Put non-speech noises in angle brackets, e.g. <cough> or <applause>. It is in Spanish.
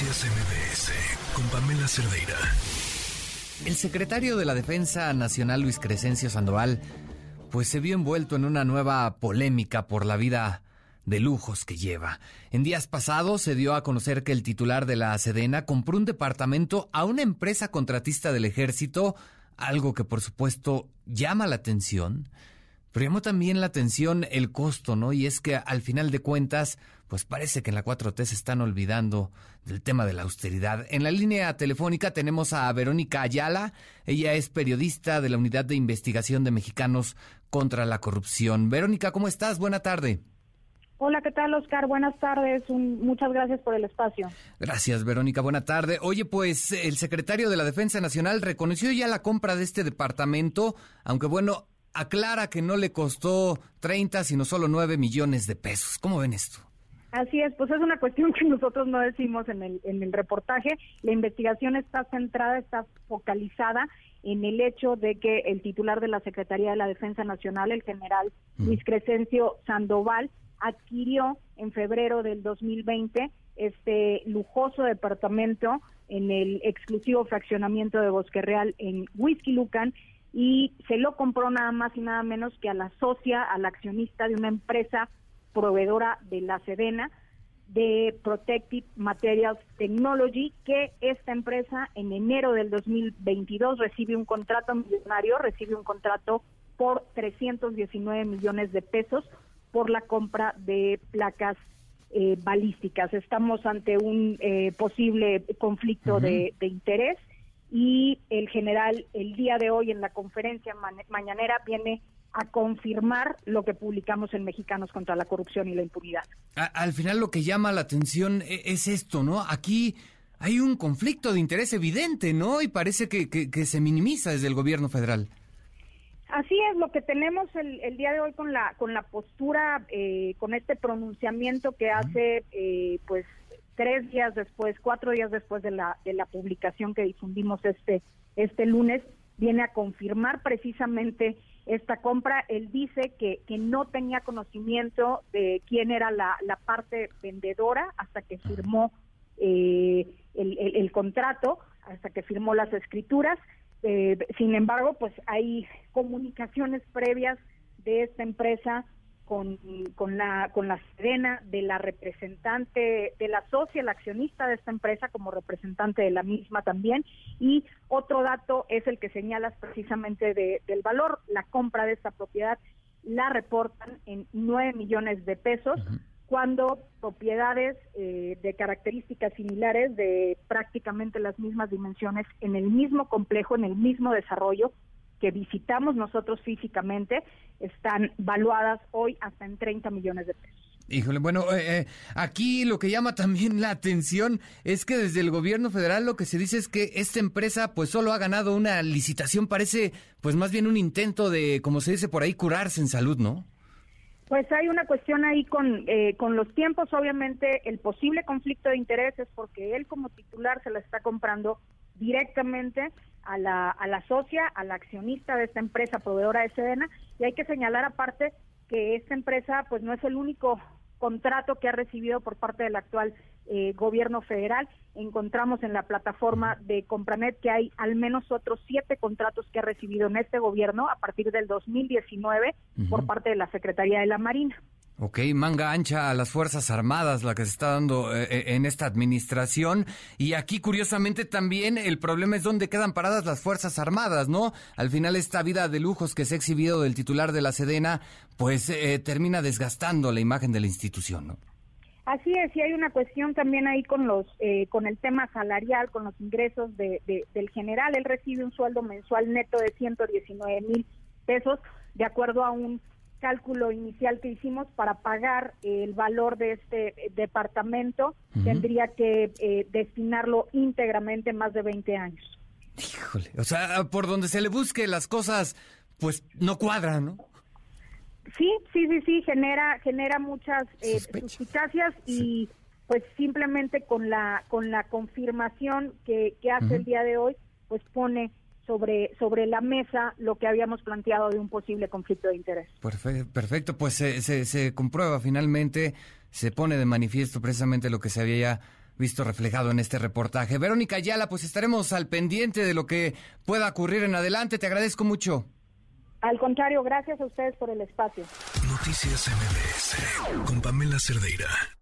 Noticias MBS con Pamela Cerdeira. El secretario de la Defensa Nacional Luis Crescencio Sandoval pues se vio envuelto en una nueva polémica por la vida de lujos que lleva. En días pasados se dio a conocer que el titular de la Sedena compró un departamento a una empresa contratista del ejército, algo que por supuesto llama la atención. Pero llamó también la atención el costo, ¿no? Y es que al final de cuentas, pues parece que en la 4T se están olvidando del tema de la austeridad. En la línea telefónica tenemos a Verónica Ayala. Ella es periodista de la Unidad de Investigación de Mexicanos contra la Corrupción. Verónica, ¿cómo estás? Buena tarde. Hola, ¿qué tal, Oscar? Buenas tardes. muchas gracias por el espacio. Gracias, Verónica. Buena tarde. Oye, pues el secretario de la Defensa Nacional reconoció ya la compra de este departamento, aunque bueno, aclara que no le costó 30, sino solo 9 millones de pesos. ¿Cómo ven esto? Así es, pues es una cuestión <laughs> que nosotros no decimos en el, en el reportaje. La investigación está centrada, está focalizada en el hecho de que el titular de la Secretaría de la Defensa Nacional, el general mm. Luis Crescencio Sandoval, adquirió en febrero del 2020 este lujoso departamento en el exclusivo fraccionamiento de Bosque Real en Whisky Lucan y se lo compró nada más y nada menos que a la socia, a la accionista de una empresa proveedora de la Sedena de Protective Materials Technology, que esta empresa en enero del 2022 recibe un contrato millonario, recibe un contrato por 319 millones de pesos por la compra de placas eh, balísticas. Estamos ante un eh, posible conflicto de, de interés y el general el día de hoy en la conferencia mañanera viene a confirmar lo que publicamos en Mexicanos contra la corrupción y la impunidad. al final lo que llama la atención e, es esto, ¿no? Aquí hay un conflicto de interés evidente, ¿no? Y parece que, que, se minimiza desde el gobierno federal. Así es, lo que tenemos el, el día de hoy con la con la postura, eh, con este pronunciamiento que hace, eh, pues tres días después, cuatro días después de la, de la publicación que difundimos este, este lunes, viene a confirmar precisamente esta compra. Él dice que, que no tenía conocimiento de quién era la, la parte vendedora hasta que firmó eh, el, el, contrato, hasta que firmó las escrituras. Eh, sin embargo, pues hay comunicaciones previas de esta empresa con, con, la con la Serena de la representante de la socia, la accionista de esta empresa como representante de la misma también. Y otro dato es el que señalas precisamente de, del valor. La compra de esta propiedad la reportan en 9 millones de pesos cuando propiedades eh, de características similares de prácticamente las mismas dimensiones en el mismo complejo en el mismo desarrollo que visitamos nosotros físicamente están valuadas hoy hasta en 30 millones de pesos. Híjole, bueno, eh, eh, aquí lo que llama también la atención es que desde el gobierno federal lo que se dice es que esta empresa pues solo ha ganado una licitación, parece pues más bien un intento de, como se dice por ahí, curarse en salud, ¿no? Pues hay una cuestión ahí con, eh, con los tiempos, obviamente el posible conflicto de intereses porque él como titular se la está comprando directamente a la, a la socia, a la accionista de esta empresa proveedora de Sedena, y hay que señalar aparte que esta empresa pues no es el único contrato que ha recibido por parte del actual eh, gobierno federal. Encontramos en la plataforma de Compranet que hay al menos otros siete contratos que ha recibido en este gobierno a partir del 2019 por parte de la Secretaría de la Marina. Ok, manga ancha a las Fuerzas Armadas, la que se está dando eh, eh, en esta administración. Y aquí, curiosamente, también el problema es dónde quedan paradas las Fuerzas Armadas, ¿no? Al final, esta vida de lujos que se ha exhibido del titular de la Sedena, pues eh, termina desgastando la imagen de la institución, ¿no? Así es, y hay una cuestión también ahí con los, con el tema salarial, con los ingresos de, del general. Él recibe un sueldo mensual neto de 119 mil pesos, de acuerdo a un cálculo inicial que hicimos para pagar el valor de este departamento, tendría que eh, destinarlo íntegramente más de 20 años. Híjole, o sea, por donde se le busque las cosas, pues no cuadran, ¿no? Sí, sí, sí, sí, genera genera muchas eh, suspicacias y pues simplemente con la con la confirmación que, que hace el día de hoy, pues pone sobre, sobre la mesa lo que habíamos planteado de un posible conflicto de interés. Perfecto, pues se, se, comprueba finalmente, se pone de manifiesto precisamente lo que se había visto reflejado en este reportaje. Verónica Ayala, pues estaremos al pendiente de lo que pueda ocurrir en adelante. Te agradezco mucho. Al contrario, gracias a ustedes por el espacio. Noticias MBS con Pamela Cerdeira.